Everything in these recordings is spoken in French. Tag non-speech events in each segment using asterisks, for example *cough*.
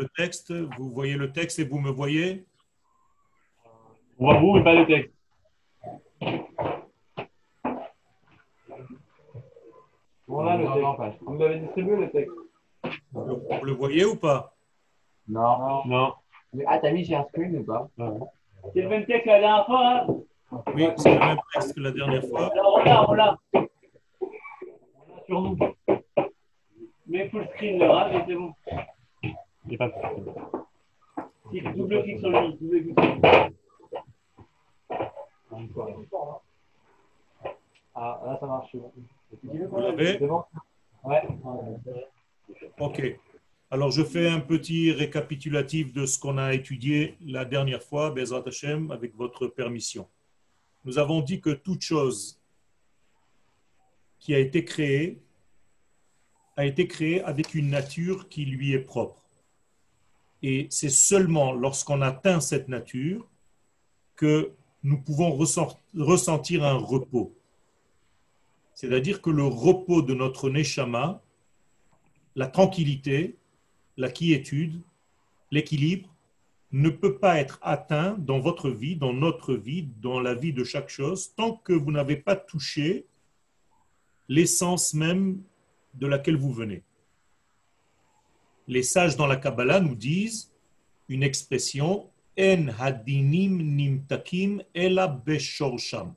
le texte Vous voyez le texte et vous me voyez? On voit vous, mais pas le texte. Voilà le texte. Vous m'avez distribué le texte. Vous le voyez ou pas? Non. Non. Mais, ah, t'as mis j'ai un screen ou pas? C'est le même texte que la dernière fois. Hein Oui, c'est le même texte que la dernière fois. Alors, on l'a, on l'a. On l'a sur nous. Mais full screen le rave et c'est bon. Si, double clic sur lui. Double clic sur lui. Ah, là ça marche. Vous l'avez C'est bon Ouais. Ok. Alors, je fais un petit récapitulatif de ce qu'on a étudié la dernière fois, Bezrat Hashem, avec votre permission. Nous avons dit que toute chose qui a été créée a été créée avec une nature qui lui est propre. Et c'est seulement lorsqu'on atteint cette nature que nous pouvons ressent- ressentir un repos. C'est-à-dire que le repos de notre neshama, la tranquillité, la quiétude, l'équilibre, ne peut pas être atteint dans votre vie, dans notre vie, dans la vie de chaque chose, tant que vous n'avez pas touché l'essence même de laquelle vous venez. Les sages dans la Kabbalah nous disent une expression En hadinim nimtakim ela beshorsham.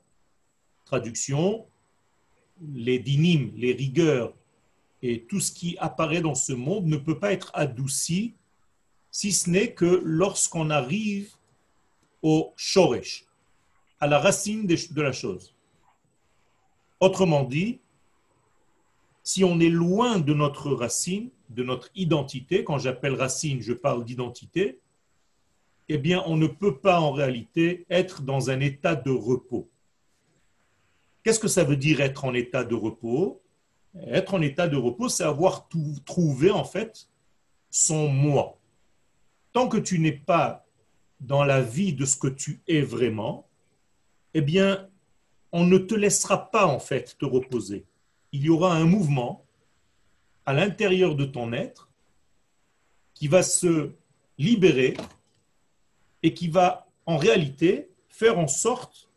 Traduction les dinim, les rigueurs et tout ce qui apparaît dans ce monde ne peut pas être adouci si ce n'est que lorsqu'on arrive au shoresh, à la racine de de la chose. Autrement dit, si on est loin de notre racine, de notre identité, quand j'appelle racine, je parle d'identité, eh bien, on ne peut pas en réalité être dans un état de repos. Qu'est-ce que ça veut dire être en état de repos? Être en état de repos, c'est avoir tout, trouvé en fait son moi. Tant que tu n'es pas dans la vie de ce que tu es vraiment, eh bien, on ne te laissera pas en fait te reposer. Il y aura un mouvement à l'intérieur de ton être qui va se libérer et qui va en réalité faire en sorte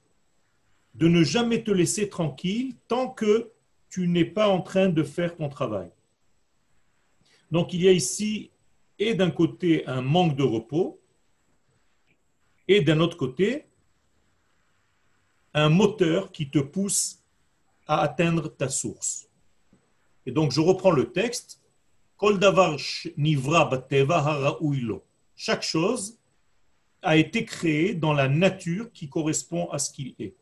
de ne jamais te laisser tranquille tant que tu n'es pas en train de faire ton travail. Donc il y a ici, et d'un côté, un manque de repos, et d'un autre côté, un moteur qui te pousse à atteindre ta source. Et donc je reprends le texte. Chaque chose a été créée dans la nature qui correspond à ce qu'il est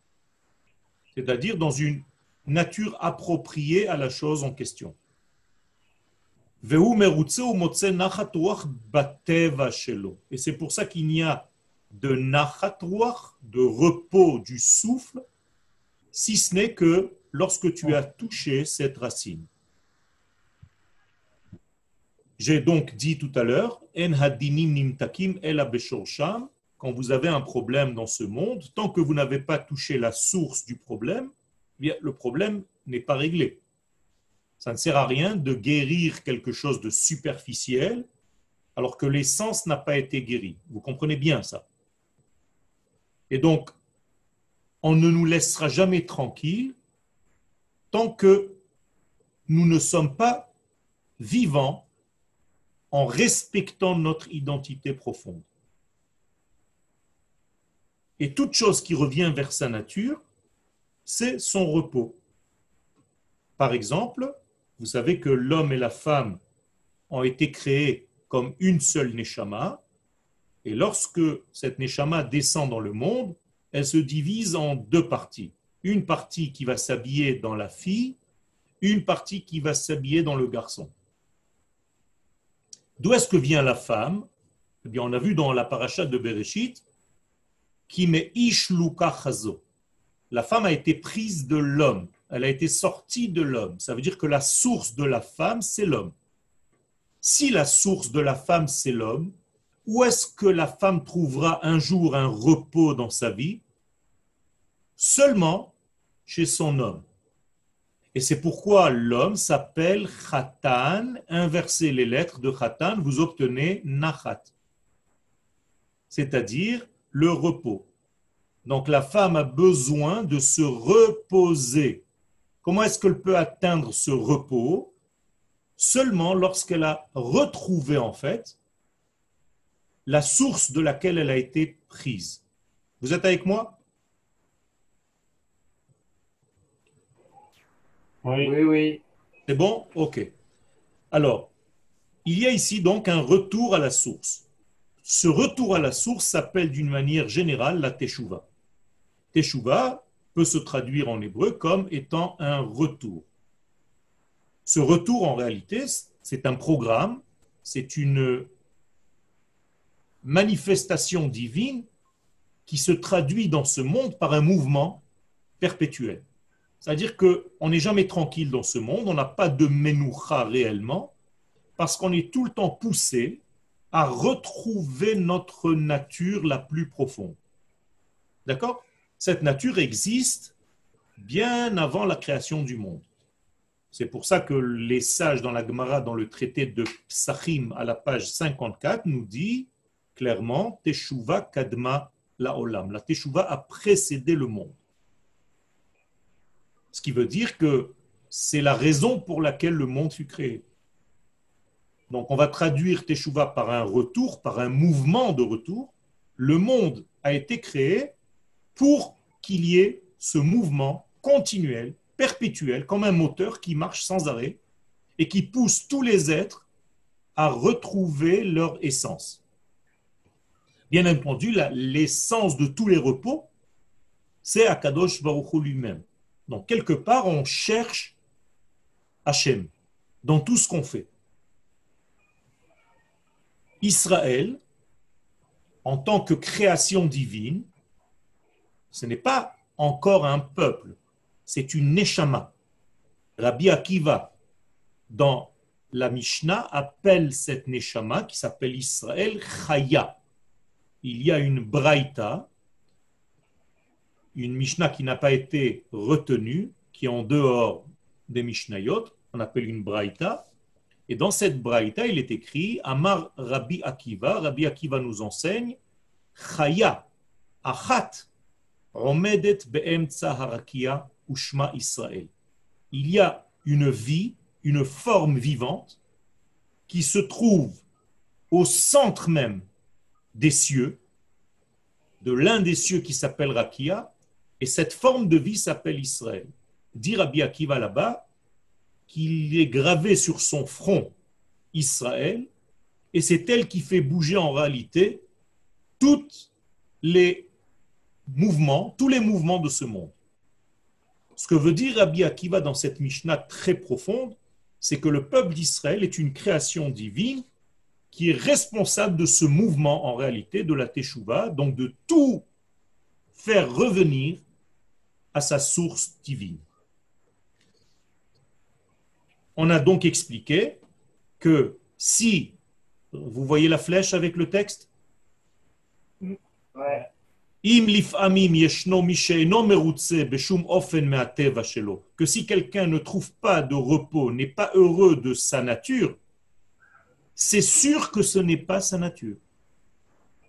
c'est-à-dire dans une nature appropriée à la chose en question. Et c'est pour ça qu'il n'y a de nachatouach, de repos du souffle, si ce n'est que lorsque tu as touché cette racine. J'ai donc dit tout à l'heure, En beshorsham, quand vous avez un problème dans ce monde, tant que vous n'avez pas touché la source du problème, eh le problème n'est pas réglé. Ça ne sert à rien de guérir quelque chose de superficiel alors que l'essence n'a pas été guérie. Vous comprenez bien ça. Et donc, on ne nous laissera jamais tranquille tant que nous ne sommes pas vivants en respectant notre identité profonde. Et toute chose qui revient vers sa nature, c'est son repos. Par exemple, vous savez que l'homme et la femme ont été créés comme une seule neshama, et lorsque cette neshama descend dans le monde, elle se divise en deux parties. Une partie qui va s'habiller dans la fille, une partie qui va s'habiller dans le garçon. D'où est-ce que vient la femme? Eh bien, on a vu dans la paracha de Bereshit qui met Ishluka Chazo. La femme a été prise de l'homme, elle a été sortie de l'homme. Ça veut dire que la source de la femme, c'est l'homme. Si la source de la femme, c'est l'homme, où est-ce que la femme trouvera un jour un repos dans sa vie? Seulement chez son homme. Et c'est pourquoi l'homme s'appelle Khatan. Inversez les lettres de Khatan, vous obtenez Nachat. C'est-à-dire le repos. Donc la femme a besoin de se reposer. Comment est-ce qu'elle peut atteindre ce repos? Seulement lorsqu'elle a retrouvé en fait la source de laquelle elle a été prise. Vous êtes avec moi? Oui, oui. oui. C'est bon? Ok. Alors, il y a ici donc un retour à la source. Ce retour à la source s'appelle d'une manière générale la teshuva. Teshuva peut se traduire en hébreu comme étant un retour. Ce retour, en réalité, c'est un programme, c'est une manifestation divine qui se traduit dans ce monde par un mouvement perpétuel. C'est-à-dire qu'on n'est jamais tranquille dans ce monde, on n'a pas de menoucha réellement, parce qu'on est tout le temps poussé à retrouver notre nature la plus profonde. D'accord? Cette nature existe bien avant la création du monde. C'est pour ça que les sages dans la Gemara, dans le traité de Psachim, à la page 54, nous dit clairement Teshuva Kadma la Olam. La Teshuva a précédé le monde. Ce qui veut dire que c'est la raison pour laquelle le monde fut créé. Donc on va traduire Teshuva par un retour, par un mouvement de retour. Le monde a été créé pour qu'il y ait ce mouvement continuel, perpétuel, comme un moteur qui marche sans arrêt et qui pousse tous les êtres à retrouver leur essence. Bien entendu, l'essence de tous les repos, c'est Akadosh Baruch lui-même. Donc, quelque part, on cherche Hachem dans tout ce qu'on fait. Israël, en tant que création divine, ce n'est pas encore un peuple, c'est une neshama. Rabbi Akiva, dans la Mishnah, appelle cette neshama qui s'appelle Israël Chaya il y a une braïta, une Mishnah qui n'a pas été retenue, qui est en dehors des Mishnayot, on appelle une braïta. Et dans cette braïta, il est écrit Amar Rabbi Akiva. Rabbi Akiva nous enseigne Chaya, Achat, Romedet Be'emtsa Harakia, Ushma Israël. Il y a une vie, une forme vivante qui se trouve au centre même des cieux, de l'un des cieux qui s'appelle Rakia, et cette forme de vie s'appelle Israël. Dit Rabbi Akiva là-bas qu'il est gravé sur son front Israël, et c'est elle qui fait bouger en réalité tous les mouvements, tous les mouvements de ce monde. Ce que veut dire Rabbi Akiva dans cette Mishnah très profonde, c'est que le peuple d'Israël est une création divine qui est responsable de ce mouvement en réalité de la Teshuvah, donc de tout faire revenir à sa source divine. On a donc expliqué que si, vous voyez la flèche avec le texte? Ouais. que si quelqu'un ne trouve pas de repos, n'est pas heureux de sa nature, c'est sûr que ce n'est pas sa nature.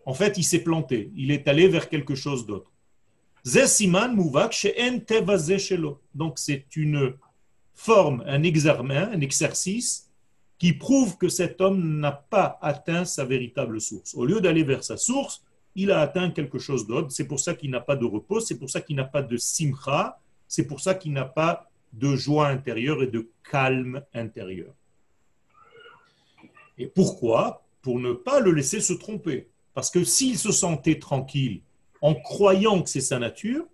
En fait, il s'est planté, il est allé vers quelque chose d'autre. Donc c'est une forme, un examen, un exercice qui prouve que cet homme n'a pas atteint sa véritable source. Au lieu d'aller vers sa source, il a atteint quelque chose d'autre. C'est pour ça qu'il n'a pas de repos, c'est pour ça qu'il n'a pas de simcha, c'est pour ça qu'il n'a pas de joie intérieure et de calme intérieur. Et pourquoi? Pour ne pas le laisser se tromper. Parce que s'il se sentait tranquille en croyant que c'est sa nature,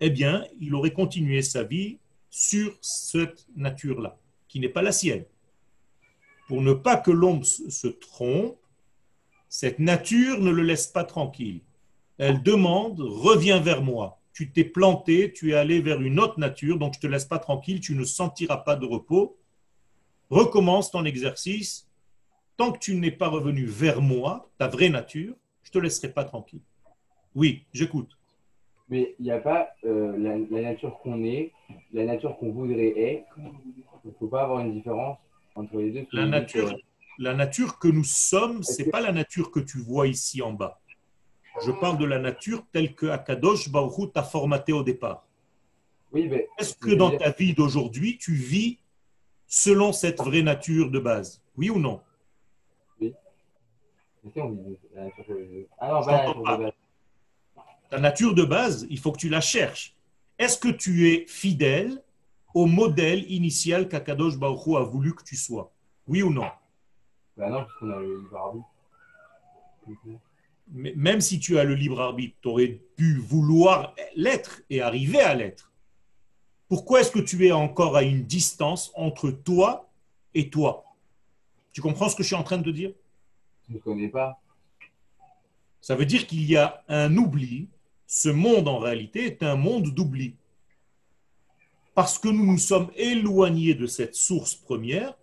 eh bien, il aurait continué sa vie sur cette nature-là, qui n'est pas la sienne. Pour ne pas que l'homme se trompe, cette nature ne le laisse pas tranquille. Elle demande, reviens vers moi. Tu t'es planté, tu es allé vers une autre nature, donc je ne te laisse pas tranquille, tu ne sentiras pas de repos. Recommence ton exercice, tant que tu n'es pas revenu vers moi, ta vraie nature, je ne te laisserai pas tranquille. Oui, j'écoute. Mais il n'y a pas euh, la, la nature qu'on est, la nature qu'on voudrait être. Il ne faut pas avoir une différence entre les deux. La nature, la nature que nous sommes, c'est pas la nature que tu vois ici en bas. Je parle de la nature telle que Akadosh Baruch t'a formaté au départ. Oui, mais Est-ce que dans ta vie d'aujourd'hui, tu vis selon cette vraie nature de base? Oui ou non? Ah Je pas la t'entends nature de base. Ta nature de base, il faut que tu la cherches. Est-ce que tu es fidèle au modèle initial qu'Akadosh Baruch a voulu que tu sois? Oui ou non? Bah non, parce qu'on a le libre arbitre. Mais Même si tu as le libre arbitre, tu aurais pu vouloir l'être et arriver à l'être. Pourquoi est-ce que tu es encore à une distance entre toi et toi? Tu comprends ce que je suis en train de te dire? Je ne connais pas. Ça veut dire qu'il y a un oubli. Ce monde, en réalité, est un monde d'oubli. Parce que nous nous sommes éloignés de cette source première,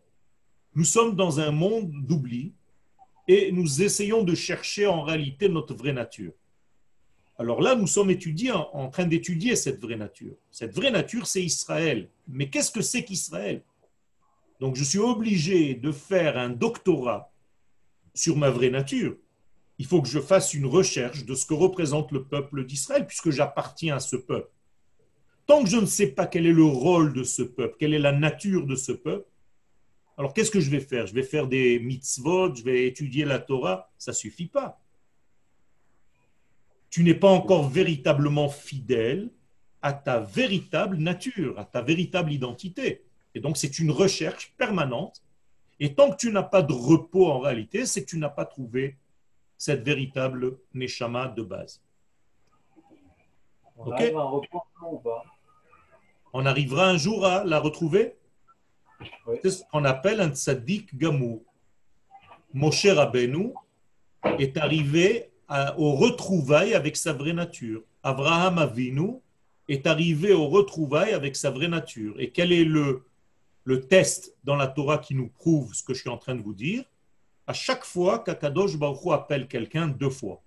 nous sommes dans un monde d'oubli et nous essayons de chercher en réalité notre vraie nature. Alors là, nous sommes étudiants, en train d'étudier cette vraie nature. Cette vraie nature, c'est Israël. Mais qu'est-ce que c'est qu'Israël? Donc je suis obligé de faire un doctorat sur ma vraie nature il faut que je fasse une recherche de ce que représente le peuple d'Israël, puisque j'appartiens à ce peuple. Tant que je ne sais pas quel est le rôle de ce peuple, quelle est la nature de ce peuple, alors qu'est-ce que je vais faire? Je vais faire des mitzvot, je vais étudier la Torah, ça ne suffit pas. Tu n'es pas encore véritablement fidèle à ta véritable nature, à ta véritable identité. Et donc c'est une recherche permanente. Et tant que tu n'as pas de repos en réalité, c'est que tu n'as pas trouvé cette véritable neshama de base. On arrivera un jour à la retrouver? Oui. C'est ce qu'on appelle un tzaddik gamour. Moshe Rabbeinu est arrivé à- au retrouvailles avec sa vraie nature. Abraham Avinu est arrivé au retrouvailles avec sa vraie nature. Et quel est le, le test dans la Torah qui nous prouve ce que je suis en train de vous dire? À chaque fois qu'Akadosh Baruch Hu appelle quelqu'un deux fois.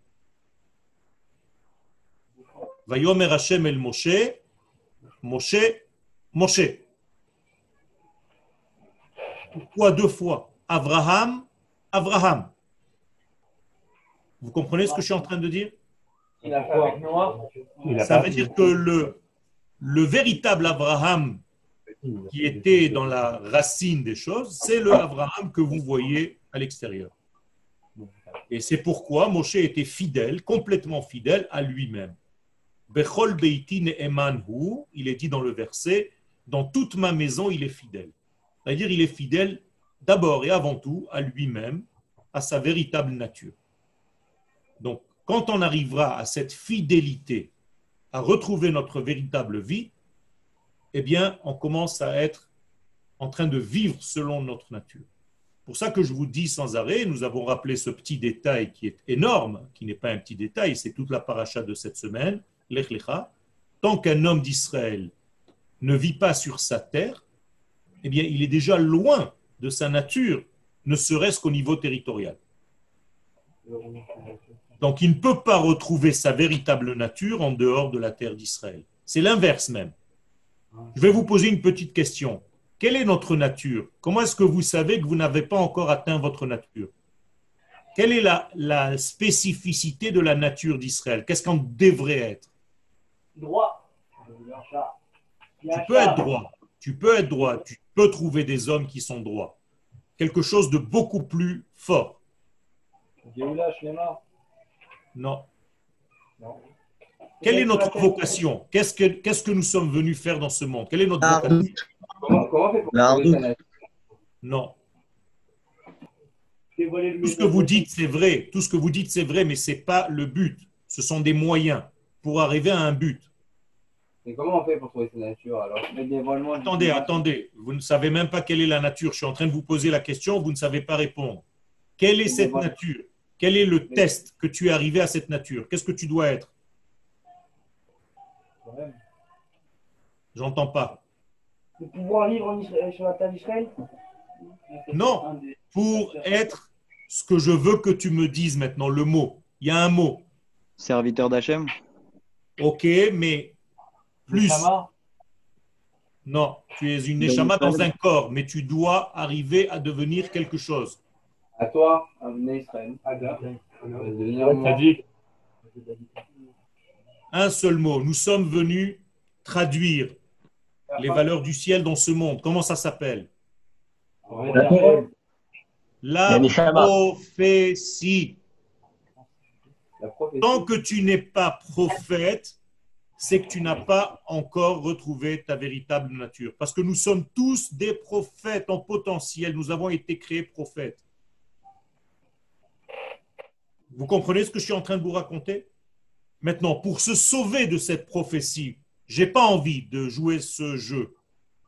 Vayomer Hashem el Moshe, Moshe, Moshe. Pourquoi deux fois? Abraham, Abraham. Vous comprenez ce que je suis en train de dire? Il a fait avec Noah. Il a Ça veut dire que le, le véritable Abraham qui était dans la racine des choses, c'est le Abraham que vous voyez à l'extérieur. Et c'est pourquoi Moshe était fidèle, complètement fidèle à lui-même. Bechol beiti ne'eman hu, il est dit dans le verset, dans toute ma maison, il est fidèle. C'est-à-dire, il est fidèle d'abord et avant tout à lui-même, à sa véritable nature. Donc, quand on arrivera à cette fidélité, à retrouver notre véritable vie, eh bien, on commence à être en train de vivre selon notre nature. Pour ça que je vous dis sans arrêt, nous avons rappelé ce petit détail qui est énorme, qui n'est pas un petit détail, c'est toute la paracha de cette semaine, Lech Lecha. Tant qu'un homme d'Israël ne vit pas sur sa terre, eh bien, il est déjà loin de sa nature, ne serait-ce qu'au niveau territorial. Donc, il ne peut pas retrouver sa véritable nature en dehors de la terre d'Israël. C'est l'inverse même. Je vais vous poser une petite question. Quelle est notre nature? Comment est-ce que vous savez que vous n'avez pas encore atteint votre nature? Quelle est la, la spécificité de la nature d'Israël? Qu'est-ce qu'on devrait être? Droit. Tu peux être droit. Tu peux être droit. Tu peux trouver des hommes qui sont droits. Quelque chose de beaucoup plus fort. Non. Non. Quelle est notre vocation? Qu'est-ce que, qu'est-ce que nous sommes venus faire dans ce monde? Quelle est notre Ah, vocation? Comment, comment on fait pour La Non. Tout ce que vous dites, c'est vrai. Tout ce que vous dites, c'est vrai, mais ce n'est pas le but. Ce sont des moyens pour arriver à un but. Mais comment on fait pour trouver sa nature alors? Attendez, attendez. Vous ne savez même pas quelle est la nature. Je suis en train de vous poser la question, vous ne savez pas répondre. Quelle est cette nature? Quel est le test que tu es arrivé à cette nature? Qu'est-ce que tu dois être? J'entends pas. De pouvoir vivre en Israël- sur la terre d'Israël Non. Pour être ce que je veux que tu me dises maintenant, le mot. Il y a un mot. Serviteur d'Hachem Ok, mais plus. Non, tu es une neshama dans un corps, mais tu dois arriver à devenir quelque chose. À toi, Amener Israël. Un seul mot. Nous sommes venus traduire les valeurs du ciel dans ce monde. Comment ça s'appelle? La prophétie. Tant que tu n'es pas prophète, c'est que tu n'as pas encore retrouvé ta véritable nature. Parce que nous sommes tous des prophètes en potentiel. Nous avons été créés prophètes. Vous comprenez ce que je suis en train de vous raconter? Maintenant, pour se sauver de cette prophétie, j'ai pas envie de jouer ce jeu.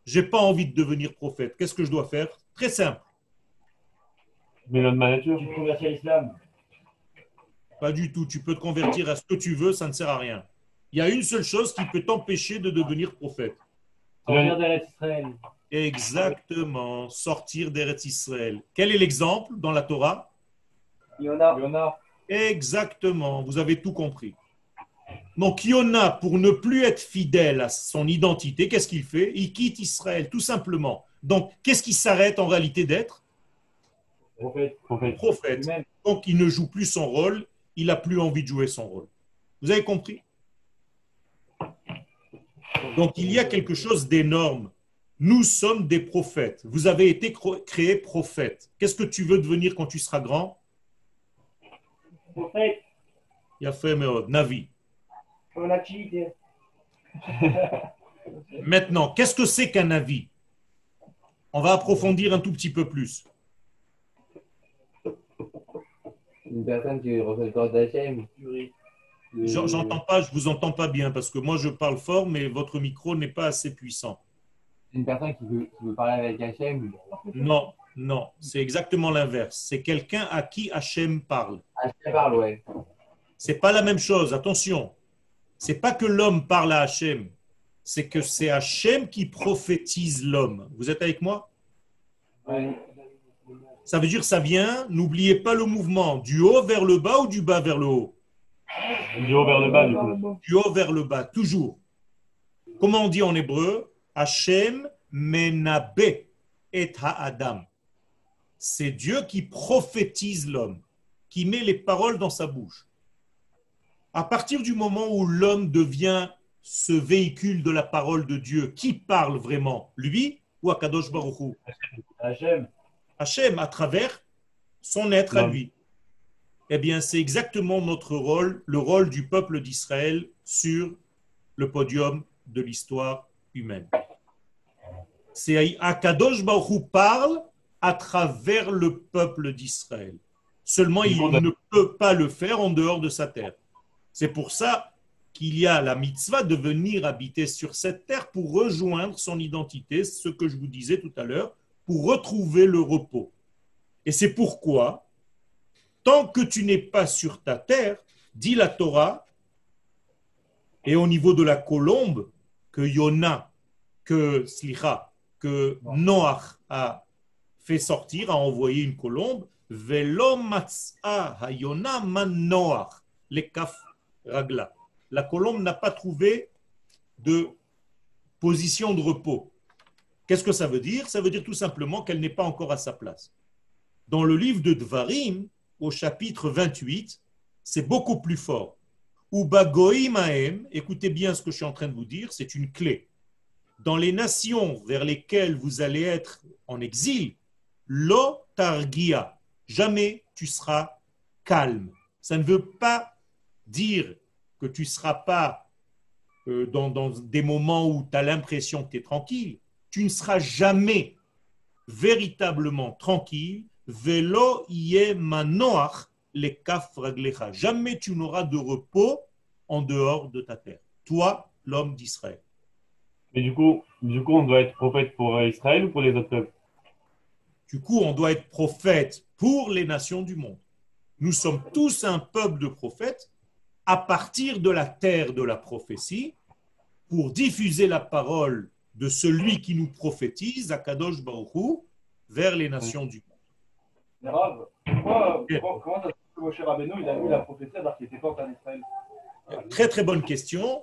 J'ai pas envie de devenir prophète. Qu'est-ce que je dois faire? Très simple. Mais notre nature. Tu te convertis à l'islam. Pas du tout. Tu peux te convertir à ce que tu veux, ça ne sert à rien. Il y a une seule chose qui peut t'empêcher de devenir prophète. Sortir d'Eretz Israël. Exactement, sortir d'Eretz Israël. Quel est l'exemple dans la Torah? Yona. Exactement, vous avez tout compris. Donc Yona, pour ne plus être fidèle à son identité, qu'est-ce qu'il fait? Il quitte Israël, tout simplement. Donc, qu'est-ce qui s'arrête en réalité d'être? Prophète. Prophète. Prophète. Lui-même. Donc, il ne joue plus son rôle, il n'a plus envie de jouer son rôle. Vous avez compris? Donc, il y a quelque chose d'énorme. Nous sommes des prophètes. Vous avez été créés prophètes. Qu'est-ce que tu veux devenir quand tu seras grand? Prophète. Yafé Meod, Navi. Comme une activité. Maintenant, qu'est-ce que c'est qu'un avis? On va approfondir un tout petit peu plus. Une personne qui reçoit le J'entends pas, je vous entends pas bien parce que moi je parle fort, mais votre micro n'est pas assez puissant. Une personne qui veut, qui veut parler avec Hachem. Non, non, c'est exactement l'inverse. C'est quelqu'un à qui Hachem parle. Hachem parle, ouais. C'est pas la même chose, attention. C'est pas que l'homme parle à Hachem, c'est que c'est Hachem qui prophétise l'homme. Vous êtes avec moi? Ouais. Ça veut dire ça vient, n'oubliez pas le mouvement, du haut vers le bas ou du bas vers le haut? Du haut vers le bas, du coup. Du haut vers le bas, toujours. Comment on dit en hébreu? Hachem menabe et ha'adam. C'est Dieu qui prophétise l'homme, qui met les paroles dans sa bouche. À partir du moment où l'homme devient ce véhicule de la parole de Dieu, qui parle vraiment Lui ou Akadosh Baruch Hu? Hachem. Hachem à travers son être à lui. Eh bien, c'est exactement notre rôle, le rôle du peuple d'Israël sur le podium de l'histoire humaine. C'est Akadosh Baruch Hu parle à travers le peuple d'Israël. Seulement, il ne peut pas le faire en dehors de sa terre. C'est pour ça qu'il y a la mitzvah de venir habiter sur cette terre pour rejoindre son identité, ce que je vous disais tout à l'heure, pour retrouver le repos. Et c'est pourquoi, tant que tu n'es pas sur ta terre, dit la Torah, et au niveau de la colombe, que Yona, que Slicha, que Noach a fait sortir, a envoyé une colombe, Velo matzah hayona man Noach, les kaf ragla. La colombe n'a pas trouvé de position de repos. Qu'est-ce que ça veut dire? Ça veut dire tout simplement qu'elle n'est pas encore à sa place. Dans le livre de Dvarim, au chapitre 28, c'est beaucoup plus fort. Ubagoim ahem, écoutez bien ce que je suis en train de vous dire, c'est une clé. Dans les nations vers lesquelles vous allez être en exil, lo targia, jamais tu seras calme. Ça ne veut pas dire que tu ne seras pas euh, dans, dans des moments où tu as l'impression que tu es tranquille. Tu ne seras jamais véritablement tranquille. Velo manoach les kaf raglecha. Jamais tu n'auras de repos en dehors de ta terre. Toi, l'homme d'Israël. Mais du coup, du coup, on doit être prophète pour Israël ou pour les autres peuples? Du coup, on doit être prophète pour les nations du monde. Nous sommes tous un peuple de prophètes à partir de la terre de la prophétie pour diffuser la parole de celui qui nous prophétise, Akadosh Baruch Hu, vers les nations du monde. Mais Rav, pourquoi, Bien. comment, ça se que Moshe Rabbeinu, il a eu la prophétie alors qu'il n'était pas en Israël Très très bonne question.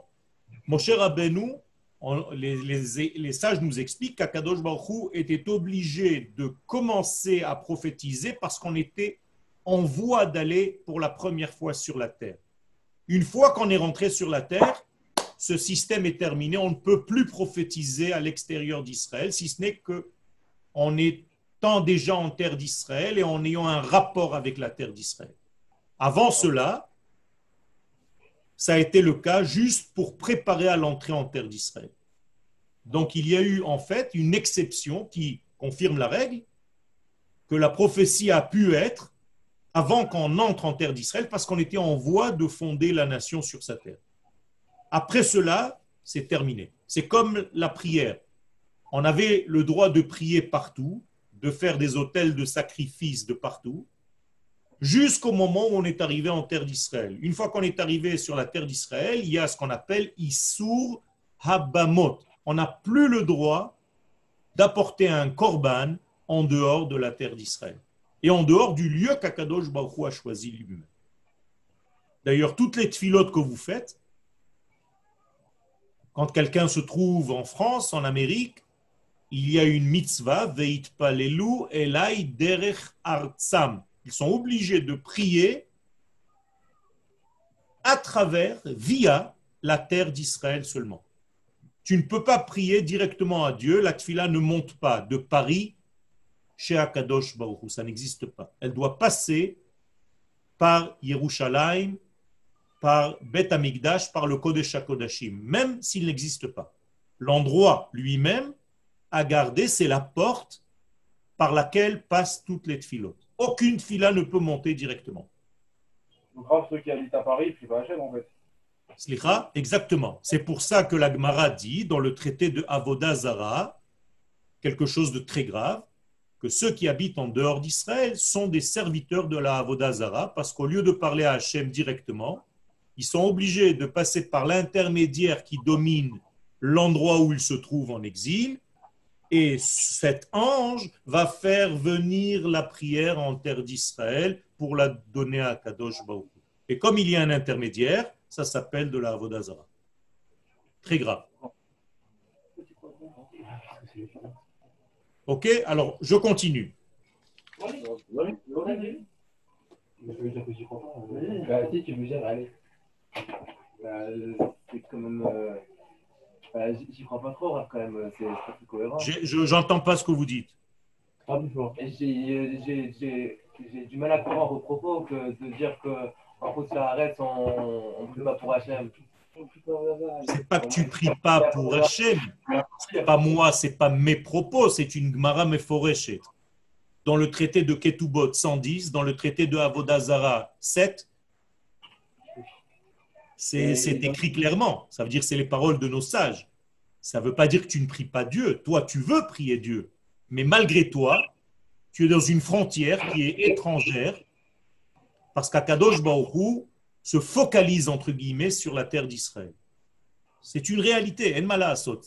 Mon cher Rabbeinu, on- les, les- les sages nous expliquent qu'Akadosh Baruch Hu était obligé de commencer à prophétiser parce qu'on était en voie d'aller pour la première fois sur la terre. Une fois qu'on est rentré sur la terre, ce système est terminé. On ne peut plus prophétiser à l'extérieur d'Israël, si ce n'est que en étant déjà en terre d'Israël et en ayant un rapport avec la terre d'Israël. Avant cela, ça a été le cas juste pour préparer à l'entrée en terre d'Israël. Donc il y a eu en fait une exception qui confirme la règle que la prophétie a pu être avant qu'on entre en terre d'Israël parce qu'on était en voie de fonder la nation sur sa terre. Après cela, c'est terminé. C'est comme la prière. On avait le droit de prier partout, de faire des hôtels de sacrifice de partout, jusqu'au moment où on est arrivé en terre d'Israël. Une fois qu'on est arrivé sur la terre d'Israël, il y a ce qu'on appelle Issour Habamot. On n'a plus le droit d'apporter un korban en dehors de la terre d'Israël et en dehors du lieu qu'Akadosh Baruch a choisi lui-même. D'ailleurs, toutes les tfilotes que vous faites, quand quelqu'un se trouve en France, en Amérique, il y a une mitzvah, Veit Palelu Elai Derech Artsam. Ils sont obligés de prier à travers, via la terre d'Israël seulement. Tu ne peux pas prier directement à Dieu. La tfila ne monte pas de Paris chez Akadosh Baruch Hu. Ça n'existe pas. Elle doit passer par Yerushalayim, par Beth Amikdash, par le Kodesh HaKodashim, même s'il n'existe pas. L'endroit lui-même à garder, c'est la porte par laquelle passent toutes les tfilotes. Aucune fila ne peut monter directement. Donc, grave, ceux qui habitent à Paris, ils pas Hachem, en fait. Slicha, exactement. C'est pour ça que la Gemara dit dans le traité de Avoda Zara quelque chose de très grave, que ceux qui habitent en dehors d'Israël sont des serviteurs de la Avoda Zara, parce qu'au lieu de parler à Hachem directement, ils sont obligés de passer par l'intermédiaire qui domine l'endroit où ils se trouvent en exil, et cet ange va faire venir la prière en terre d'Israël pour la donner à Kadosh. Hu. Et comme il y a un intermédiaire, ça s'appelle de la Avodazara. Très grave. Ok, alors je continue. J'y- crois pas trop, quand même. C'est pas très cohérent. J'ai- Je n'entends pas ce que vous dites. Plus J'ai du mal à croire au propos que de dire que en route la arrête, on on prie pas pour Hachem. C'est pas que tu pries pas pour Hachem. C'est pas moi, c'est pas mes propos, c'est une Gemara Meforeshet. Dans le traité de Ketubot 110, dans le traité de Avodazara 7, c'est écrit clairement. Ça veut dire que c'est les paroles de nos sages. Ça ne veut pas dire que tu ne pries pas Dieu. Toi, tu veux prier Dieu. Mais malgré toi, tu es dans une frontière qui est étrangère parce qu'Akadosh Baruch se focalise, entre guillemets, sur la terre d'Israël. C'est une réalité. En mala asot.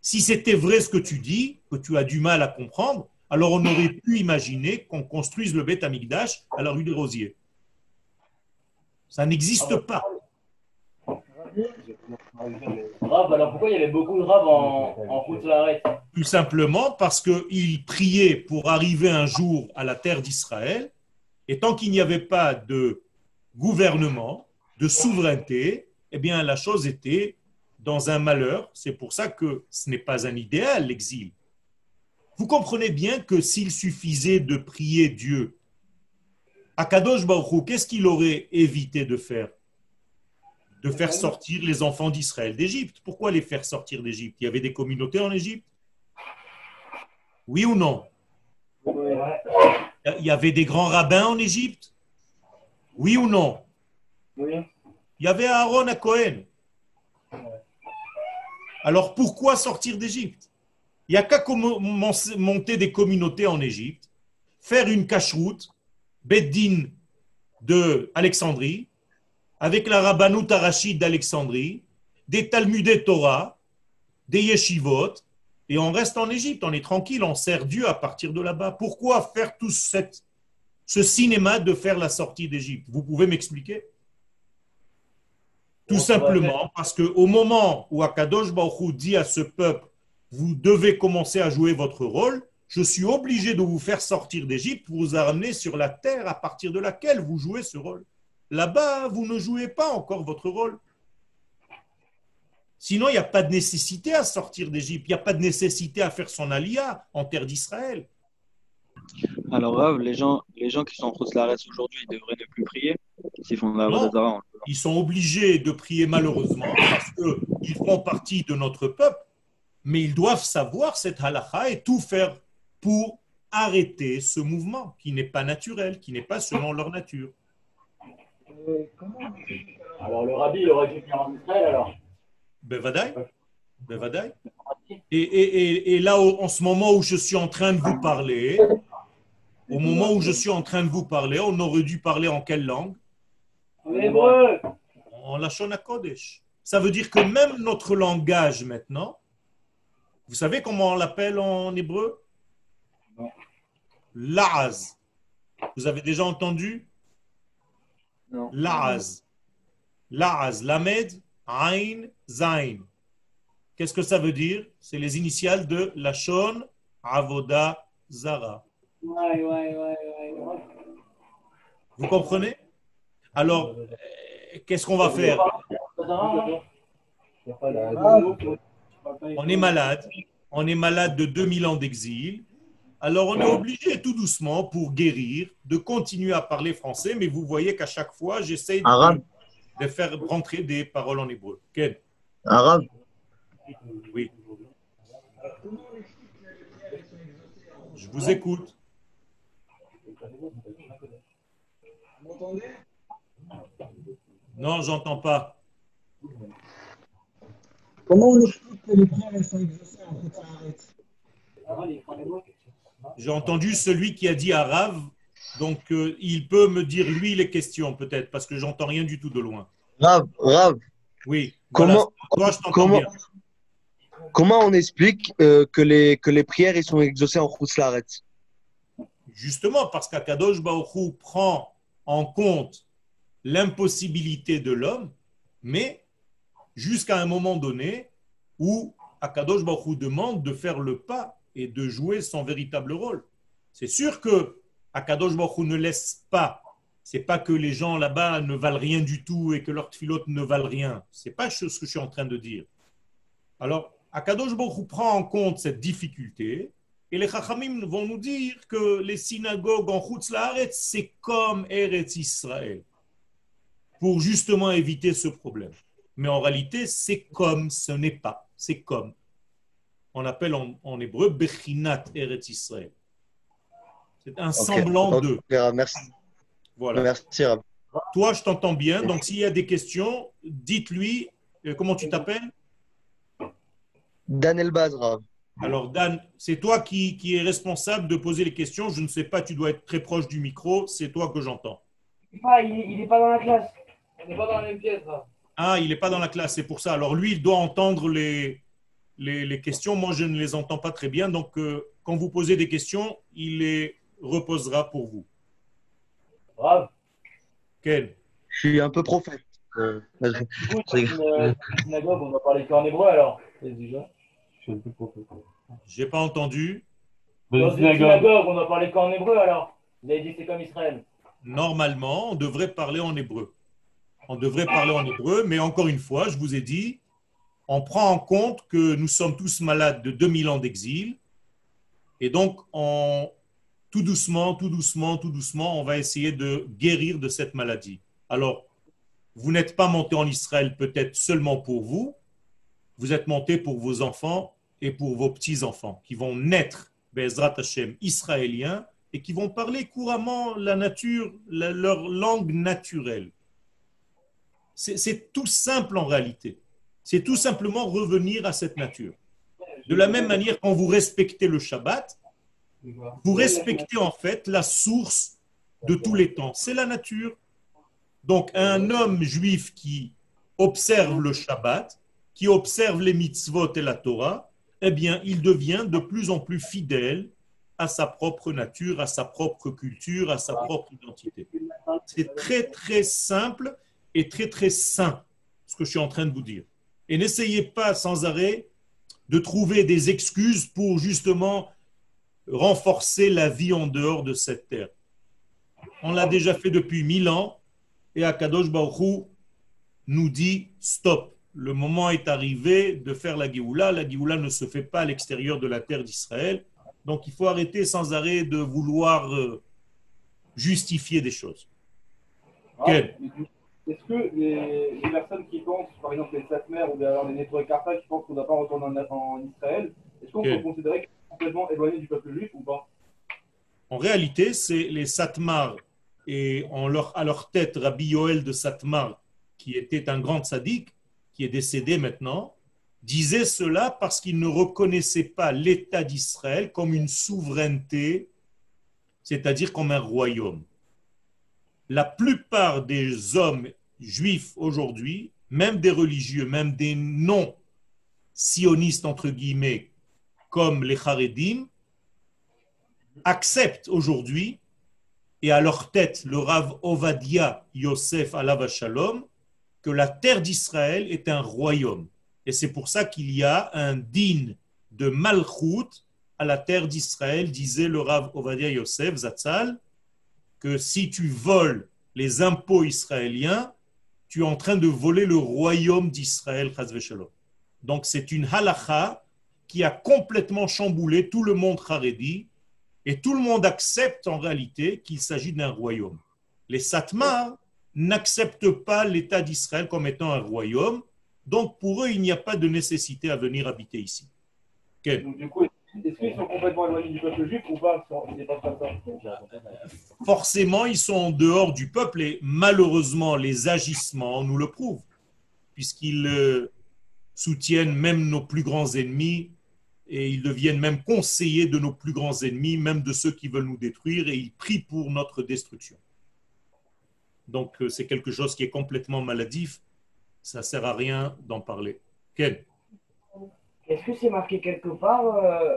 Si c'était vrai ce que tu dis, que tu as du mal à comprendre, alors on aurait pu imaginer qu'on construise le Beth Amikdash à la rue des Rosiers. Ça n'existe pas. Rav, alors pourquoi il y avait beaucoup de Rav en, en route la arrête Tout simplement parce qu'ils priaient pour arriver un jour à la terre d'Israël, et tant qu'il n'y avait pas de gouvernement, de souveraineté, eh bien la chose était dans un malheur. C'est pour ça que ce n'est pas un idéal, l'exil. Vous comprenez bien que s'il suffisait de prier Dieu, Akadosh Baruch Hu, qu'est-ce qu'il aurait évité de faire? De faire sortir les enfants d'Israël d'Égypte. Pourquoi les faire sortir d'Égypte? Il y avait des communautés en Égypte? Oui ou non? Il y avait des grands rabbins en Égypte? Oui ou non? Il y avait Aaron à Cohen. Alors pourquoi sortir d'Égypte? Il n'y a qu'à monter des communautés en Égypte, faire une cacheroute, Beddin de Alexandrie, avec la Rabbanout Arachid d'Alexandrie, des Talmudés Torah, des yeshivot, et on reste en Égypte, on est tranquille, on sert Dieu à partir de là-bas. Pourquoi faire tout ce cinéma de faire la sortie d'Égypte? Vous pouvez m'expliquer? Tout simplement parce qu'au moment où Akadosh Baruch Hu dit à ce peuple, vous devez commencer à jouer votre rôle, je suis obligé de vous faire sortir d'Égypte pour vous amener sur la terre à partir de laquelle vous jouez ce rôle. Là-bas, vous ne jouez pas encore votre rôle. Sinon, il n'y a pas de nécessité à sortir d'Égypte, il n'y a pas de nécessité à faire son alia en terre d'Israël. Alors, Rav, les gens, les gens qui sont en la aujourd'hui, ils devraient ne plus prier Non. Ils sont obligés de prier malheureusement parce qu'ils font partie de notre peuple, mais ils doivent savoir cette halakha et tout faire pour arrêter ce mouvement qui n'est pas naturel, qui n'est pas selon leur nature. Alors le rabbi, il aurait dû venir en Israël alors. Bevadaï Bevadaï et, et, et, et là, en ce moment où je suis en train de vous parler, au moment où je suis en train de vous parler, on aurait dû parler en quelle langue? En hébreu. En Lashon HaKodesh. Ça veut dire que même notre langage maintenant, vous savez comment on l'appelle en hébreu? La'az. Vous avez déjà entendu? Non. La'az. La'az. Lamed, Ain, Zain. Qu'est-ce que ça veut dire? C'est les initiales de Lashon, Avoda, Zara. Ouais, ouais. ouais. Vous comprenez? Alors, euh, qu'est-ce qu'on va faire On est malade, on est malade de 2000 ans d'exil. Alors on est obligé tout doucement pour guérir de continuer à parler français, mais vous voyez qu'à chaque fois j'essaye de, de faire rentrer des paroles en hébreu. Ken Arabe. Oui. Je vous écoute. Non, j'entends pas. Comment on explique que les prières sont exaucées en J'ai entendu celui qui a dit arabe, donc euh, il peut me dire lui les questions peut-être, parce que j'entends rien du tout de loin. Rav, Rav, Oui. comment, voilà. Toi, je t'entends comment, bien. comment on explique euh, que, les, que les prières ils sont exaucées en Khoutslaret Justement, parce qu'Akadosh Baruch prend en compte l'impossibilité de l'homme, mais jusqu'à un moment donné où Akadosh Baruch demande de faire le pas et de jouer son véritable rôle. C'est sûr que Akadosh Baruch ne laisse pas. C'est pas que les gens là-bas ne valent rien du tout et que leurs tfilotes ne valent rien. C'est pas ce que je suis en train de dire. Alors, Akadosh Baruch prend en compte cette difficulté et les Chachamim vont nous dire que les synagogues en Chutz c'est comme Eretz Israël, pour justement éviter ce problème. Mais en réalité, c'est comme, ce n'est pas, c'est comme. On appelle en, en hébreu Bechinat Eretz Israël. C'est un semblant Ok, de. Merci. Voilà. Merci. Toi, je t'entends bien. Donc, s'il y a des questions, dites-lui. euh, Comment tu t'appelles? Daniel Baz, Rav. Alors, Dan, c'est toi qui, qui es responsable de poser les questions. Je ne sais pas, tu dois être très proche du micro. C'est toi que j'entends. Ah, il, il est pas dans la classe. On n'est pas dans la même pièce, là. Ah, il n'est pas dans la classe, c'est pour ça. Alors, lui, il doit entendre les, les, les questions. Moi, je ne les entends pas très bien. Donc, euh, quand vous posez des questions, il les reposera pour vous. Bravo. Ken Je suis un peu prophète. Euh, dans une synagogue, on va parler qu'en hébreu alors. déjà. Je suis un peu prophète. J'ai pas entendu. Dans une une synagogue. synagogue, on va parler qu'en hébreu alors. Vous avez dit c'est comme Israël. Normalement, on devrait parler en hébreu. On devrait parler en hébreu, mais encore une fois, je vous ai dit, on prend en compte que nous sommes tous malades de 2000 ans d'exil. Et donc, on, tout doucement, tout doucement, tout doucement, on va essayer de guérir de cette maladie. Alors, vous n'êtes pas monté en Israël peut-être seulement pour vous, vous êtes monté pour vos enfants et pour vos petits-enfants qui vont naître, Bezrat Hashem, israéliens, et qui vont parler couramment la nature, leur langue naturelle. C'est tout simple en réalité. C'est tout simplement revenir à cette nature. De la même manière, quand vous respectez le Shabbat, vous respectez en fait la source de tous les temps. C'est la nature. Donc, un homme juif qui observe le Shabbat, qui observe les mitzvot et la Torah, eh bien, il devient de plus en plus fidèle à sa propre nature, à sa propre culture, à sa propre identité. C'est très, très simple et très, très sain, ce que je suis en train de vous dire. Et n'essayez pas sans arrêt de trouver des excuses pour justement renforcer la vie en dehors de cette terre. On l'a déjà fait depuis mille ans et Akadosh Baruch Hu nous dit stop. Le moment est arrivé de faire la Géoula. La Géoula ne se fait pas à l'extérieur de la terre d'Israël. Donc il faut arrêter sans arrêt de vouloir euh, justifier des choses. Ah, Est-ce que les, les personnes qui pensent, par exemple les Satmer ou bien alors les Nettoy Karta qui pensent qu'on ne doit pas retourner en, en Israël, est-ce qu'on peut considérer qu'ils sont complètement éloignés du peuple juif ou pas? En réalité, c'est les Satmar et en leur, à leur tête Rabbi Yoel de Satmar, qui était un grand sadique, qui est décédé maintenant, disait cela parce qu'il ne reconnaissait pas l'État d'Israël comme une souveraineté, c'est-à-dire comme un royaume. La plupart des hommes juifs aujourd'hui, même des religieux, même des non-sionistes, entre guillemets, comme les Haredim, acceptent aujourd'hui, et à leur tête le Rav Ovadia Yosef Alav Shalom, que la terre d'Israël est un royaume. Et c'est pour ça qu'il y a un din de Malchut à la terre d'Israël, disait le Rav Ovadia Yosef Zatzal, que si tu voles les impôts israéliens, tu es en train de voler le royaume d'Israël. Donc c'est une halacha qui a complètement chamboulé tout le monde haredi, et tout le monde accepte en réalité qu'il s'agit d'un royaume. Les Satmar n'acceptent pas l'État d'Israël comme étant un royaume, donc pour eux, il n'y a pas de nécessité à venir habiter ici. Donc du coup, est-ce qu'ils sont complètement éloignés du peuple juif ou pas? C'est pas comme ça. Forcément, ils sont en dehors du peuple et malheureusement, les agissements nous le prouvent, puisqu'ils euh, soutiennent même nos plus grands ennemis et ils deviennent même conseillers de nos plus grands ennemis, même de ceux qui veulent nous détruire, et ils prient pour notre destruction. Donc euh, c'est quelque chose qui est complètement maladif, ça ne sert à rien d'en parler. Ken Est-ce que c'est marqué quelque part euh.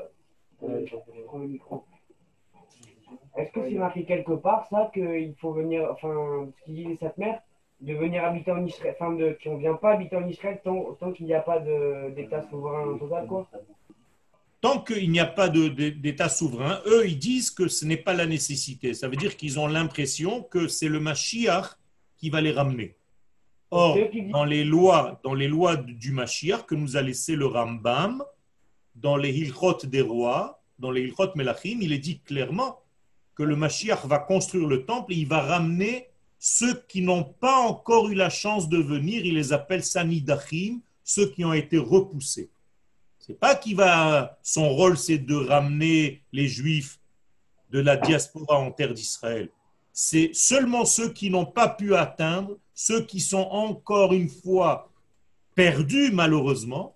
Est-ce que c'est marqué quelque part ça qu'il faut venir, enfin, ce qu'il dit les Satmers, de venir habiter en Israël, enfin, de, qu'on ne vient pas habiter en Israël tant, tant qu'il n'y a pas d'État souverain total, quoi? Tant qu'il n'y a pas d'État souverain, eux, ils disent que ce n'est pas la nécessité. Ça veut dire qu'ils ont l'impression que c'est le Mashiach qui va les ramener. Or, dans les lois, dans les lois du Mashiach que nous a laissé le Rambam, dans les Hilchot des rois, dans les Hilchot Melachim, il est dit clairement que le Mashiach va construire le temple et il va ramener ceux qui n'ont pas encore eu la chance de venir, il les appelle Sanidachim, ceux qui ont été repoussés. C'est pas qu'il va, son rôle c'est de ramener les Juifs de la diaspora en terre d'Israël. C'est seulement ceux qui n'ont pas pu atteindre, ceux qui sont encore une fois perdus malheureusement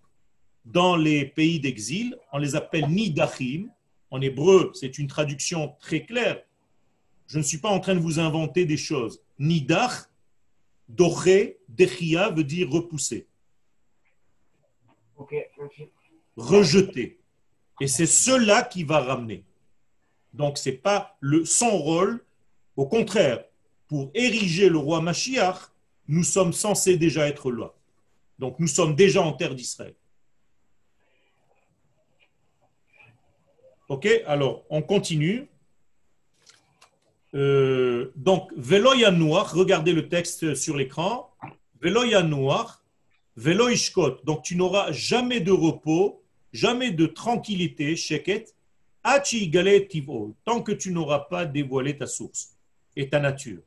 dans les pays d'exil. On les appelle Nidachim. En hébreu, c'est une traduction très claire. Je ne suis pas en train de vous inventer des choses. Nidach, Doché, Dechia veut dire repousser Ok, merci. rejeté. Et c'est cela qui va ramener. Donc, ce n'est pas le, son rôle. Au contraire, pour ériger le roi Mashiach, nous sommes censés déjà être là. Donc, nous sommes déjà en terre d'Israël. Ok, alors, on continue. Euh, donc, Velo Yanouach, regardez le texte sur l'écran. Velo Yanouach, Velo Ishkot. Donc, tu n'auras jamais de repos, jamais de tranquillité, Sheket, Tivo, tant que tu n'auras pas dévoilé ta source et ta nature.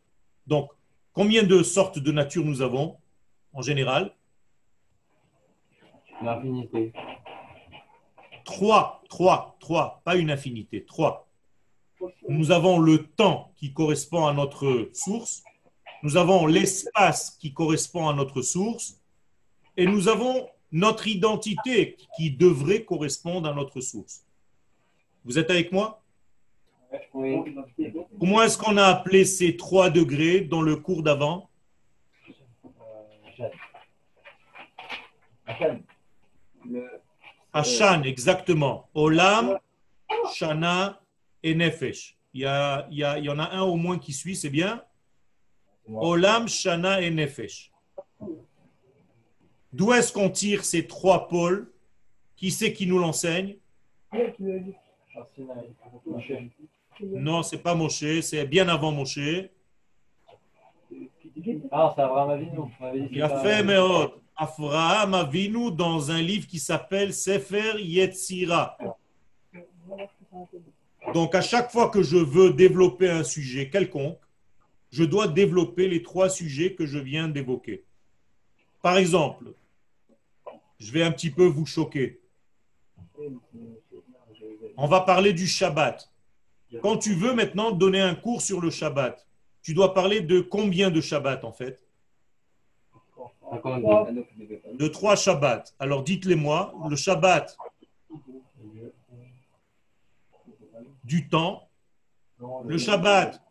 Donc, combien de sortes de nature nous avons en général? L'infinité. Trois, trois, trois, pas une infinité, trois. Nous avons le temps qui correspond à notre source, nous avons l'espace qui correspond à notre source, et nous avons notre identité qui devrait correspondre à notre source. Vous êtes avec moi? Oui. Comment est-ce qu'on a appelé ces trois degrés dans le cours d'avant? Hashan, exactement. Olam, Shana et Nefesh. Il y, a- il y a- il y en a un au moins qui suit, c'est bien Olam, Shana et Nefesh. D'où est-ce qu'on tire ces trois pôles? Qui c'est qui nous l'enseigne? Non, c'est pas Moshe, c'est bien avant Moshe. Ah, c'est Abraham Avinu. Il a fait Meod. Avraham Avinu dans un livre qui s'appelle Sefer Yetzira. Donc à chaque fois que je veux développer un sujet quelconque, je dois développer les trois sujets que je viens d'évoquer. Par exemple, je vais un petit peu vous choquer. On va parler du Shabbat. Quand tu veux maintenant donner un cours sur le Shabbat, tu dois parler de combien de Shabbat en fait? De trois Shabbats. Alors dites-les-moi, le Shabbat du temps, le Shabbat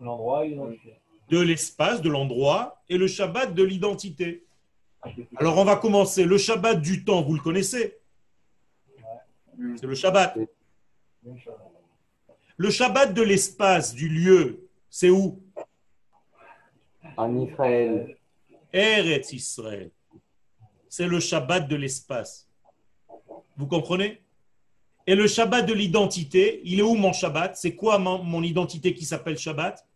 de l'espace, de l'endroit, et le Shabbat de l'identité. Alors on va commencer. Le Shabbat du temps, vous le connaissez C'est le Shabbat. Le Shabbat de l'espace, du lieu, c'est où? En Israël. Eretz Israël. C'est le Shabbat de l'espace. Vous comprenez? Et le Shabbat de l'identité, il est où mon Shabbat? C'est quoi mon, mon identité qui s'appelle Shabbat?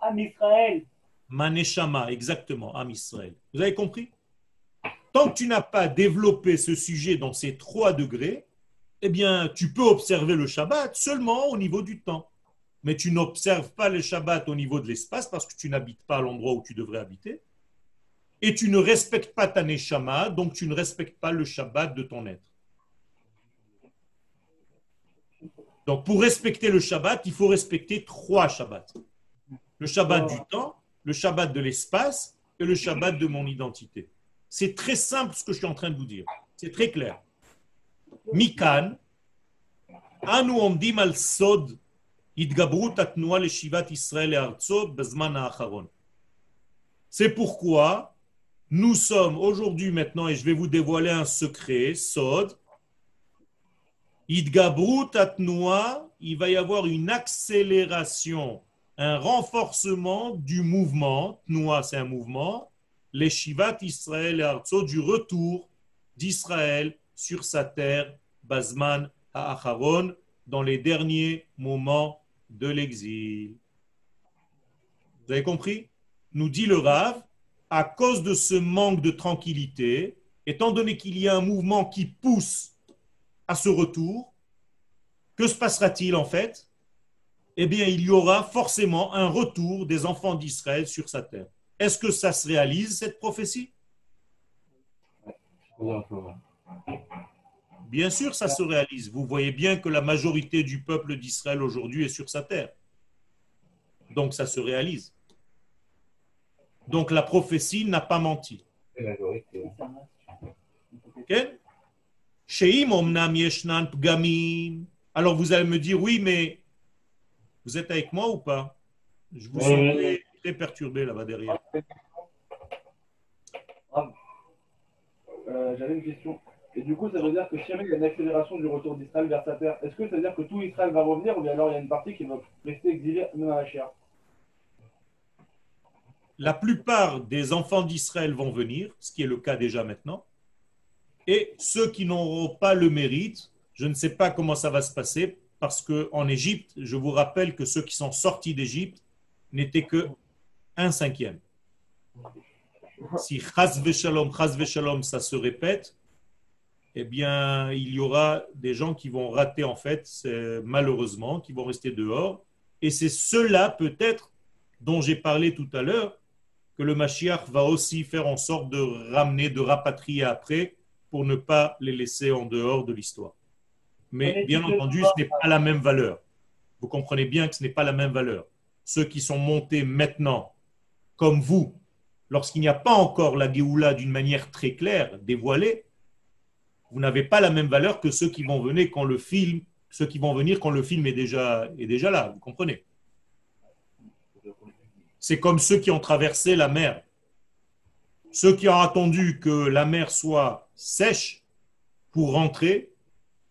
Am Israël. Maneshama, exactement, Am Israël. Vous avez compris? Tant que tu n'as pas développé ce sujet dans ces trois degrés, eh bien, tu peux observer le Shabbat seulement au niveau du temps. Mais tu n'observes pas le Shabbat au niveau de l'espace parce que tu n'habites pas à l'endroit où tu devrais habiter et tu ne respectes pas ta neshama, donc tu ne respectes pas le Shabbat de ton être. Donc pour respecter le Shabbat, il faut respecter trois Shabbats. Le Shabbat du oh. temps, le Shabbat de l'espace et le Shabbat de mon identité. C'est très simple ce que je suis en train de vous dire. C'est très clair. Mikan, Anu Omdim al Sod, Idgabrut le Shivat Israël et Arzot, Bezman Acharon. C'est pourquoi nous sommes aujourd'hui maintenant, et je vais vous dévoiler un secret, Sod, Idgabrut Atnoa, il va y avoir une accélération, un renforcement du mouvement, Tnoa c'est un mouvement, les Shivat Israël et du retour d'Israël sur sa terre, Bazman Ha'acharon, dans les derniers moments de l'exil. Vous avez compris? Nous dit le Rav, à cause de ce manque de tranquillité, étant donné qu'il y a un mouvement qui pousse à ce retour, que se passera-t-il en fait? Eh bien, il y aura forcément un retour des enfants d'Israël sur sa terre. Est-ce que ça se réalise, cette prophétie? Bien sûr, ça se réalise. Vous voyez bien que la majorité du peuple d'Israël aujourd'hui est sur sa terre. Donc, ça se réalise. Donc, la prophétie n'a pas menti. Ok? Sheim omnam yeshnan pgamim. Alors, vous allez me dire, oui, mais vous êtes avec moi ou pas? Je vous sens très, très perturbé là-bas derrière. Euh, J'avais une question. Et du coup, ça veut dire que si jamais il y a une accélération du retour d'Israël vers sa terre, est-ce que ça veut dire que tout Israël va revenir ou bien alors il y a une partie qui va rester exilée même à la chair? La plupart des enfants d'Israël vont venir, ce qui est le cas déjà maintenant, et ceux qui n'auront pas le mérite, je ne sais pas comment ça va se passer, parce qu'en Égypte, je vous rappelle que ceux qui sont sortis d'Égypte n'étaient que un cinquième. Si chas shalom, chas shalom, ça se répète, eh bien, il y aura des gens qui vont rater, en fait, malheureusement, qui vont rester dehors. Et c'est ceux-là, peut-être, dont j'ai parlé tout à l'heure, que le Mashiach va aussi faire en sorte de ramener, de rapatrier après, pour ne pas les laisser en dehors de l'histoire. Mais bien entendu, ce n'est pas la même valeur. Vous comprenez bien que ce n'est pas la même valeur. Ceux qui sont montés maintenant, comme vous, lorsqu'il n'y a pas encore la Géoula d'une manière très claire, dévoilée, vous n'avez pas la même valeur que ceux qui vont venir quand le film, ceux qui vont venir quand le film est déjà, est déjà là. Vous comprenez C'est comme ceux qui ont traversé la mer. Ceux qui ont attendu que la mer soit sèche pour rentrer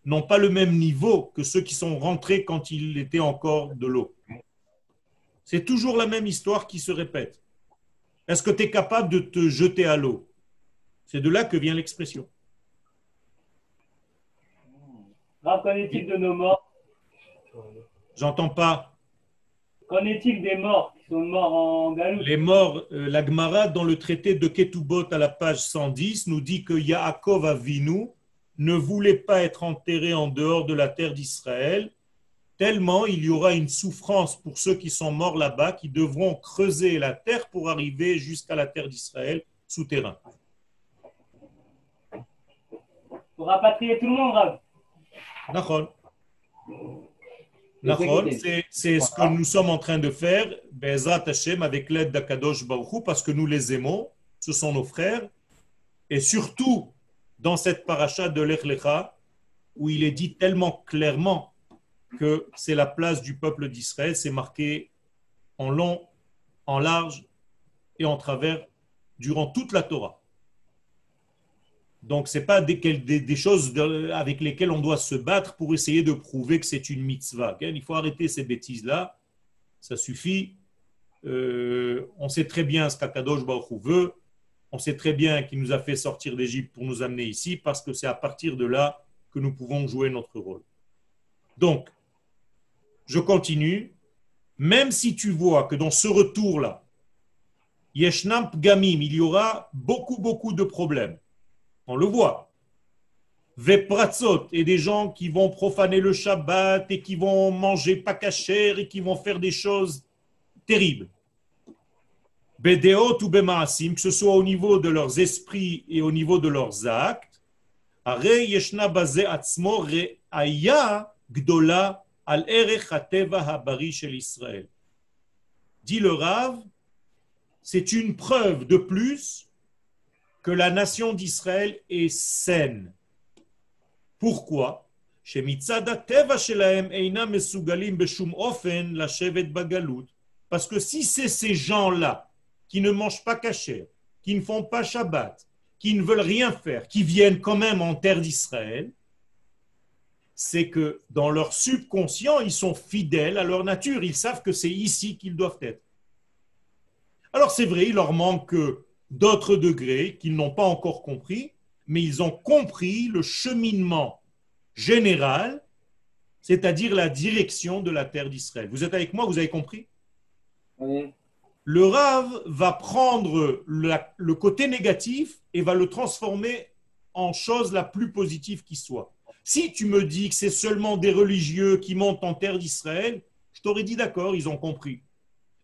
n'ont pas le même niveau que ceux qui sont rentrés quand il était encore de l'eau. C'est toujours la même histoire qui se répète. Est-ce que tu es capable de te jeter à l'eau? C'est de là que vient l'expression. Qu'en est-il de nos morts J'entends pas. Qu'en est-il des morts qui sont morts en Galoute? Les morts, euh, la Gemara, dans le traité de Ketubot à la page 110, nous dit que Yaakov Avinu ne voulait pas être enterré en dehors de la terre d'Israël, tellement il y aura une souffrance pour ceux qui sont morts là-bas, qui devront creuser la terre pour arriver jusqu'à la terre d'Israël souterrain. Pour rapatrier tout le monde, Rav. C'est ce que nous sommes en train de faire, Bezrat Hashem, avec l'aide d'Akadosh Baruch Hu, parce que nous les aimons, ce sont nos frères, et surtout dans cette paracha de Lech Lecha, où il est dit tellement clairement que c'est la place du peuple d'Israël, c'est marqué en long, en large et en travers durant toute la Torah. Donc, ce n'est pas des, choses avec lesquelles on doit se battre pour essayer de prouver que c'est une mitzvah. Il faut arrêter ces bêtises-là. Ça suffit. Euh, on sait très bien ce qu'Akadosh Baruch veut. On sait très bien qu'il nous a fait sortir d'Égypte pour nous amener ici parce que c'est à partir de là que nous pouvons jouer notre rôle. Donc, je continue. Même si tu vois que dans ce retour-là, Yeshnam Pgamim, il y aura beaucoup, beaucoup de problèmes. On le voit. Vepratzot, et des gens qui vont profaner le Shabbat et qui vont manger pas cachère et qui vont faire des choses terribles. Bedeot ou Bemaasim, que ce soit au niveau de leurs esprits et au niveau de leurs actes, yeshna atzmo gdola al habari shel Israël. Dit le Rav, c'est une preuve de plus que la nation d'Israël est saine. Pourquoi? Parce que si c'est ces gens-là qui ne mangent pas cachère, qui ne font pas Shabbat, qui ne veulent rien faire, qui viennent quand même en terre d'Israël, c'est que dans leur subconscient, ils sont fidèles à leur nature. Ils savent que c'est ici qu'ils doivent être. Alors c'est vrai, il leur manque d'autres degrés qu'ils n'ont pas encore compris, mais ils ont compris le cheminement général, c'est-à-dire la direction de la terre d'Israël. Vous êtes avec moi, vous avez compris? Le Rav va prendre la- le côté négatif et va le transformer en chose la plus positive qui soit. Si tu me dis que c'est seulement des religieux qui montent en terre d'Israël, je t'aurais dit d'accord, ils ont compris.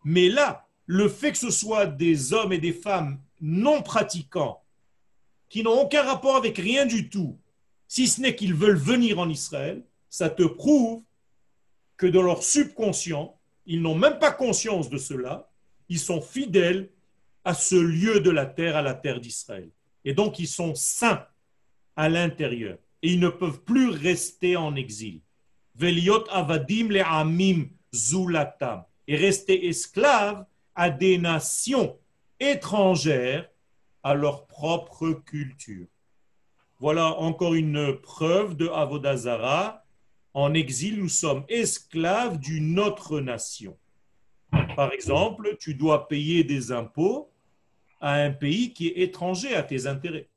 Mais là, le fait que ce soit des hommes et des femmes non pratiquants, qui n'ont aucun rapport avec rien du tout, si ce n'est qu'ils veulent venir en Israël, ça te prouve que dans leur subconscient, ils n'ont même pas conscience de cela, ils sont fidèles à ce lieu de la terre, à la terre d'Israël. Et donc ils sont saints à l'intérieur. Et ils ne peuvent plus rester en exil. Veliot avadim le amim zulatam. Et rester esclaves à des nations étrangères à leur propre culture. Voilà encore une preuve de Avodazara. En exil, nous sommes esclaves d'une autre nation. Par exemple, tu dois payer des impôts à un pays qui est étranger à tes intérêts.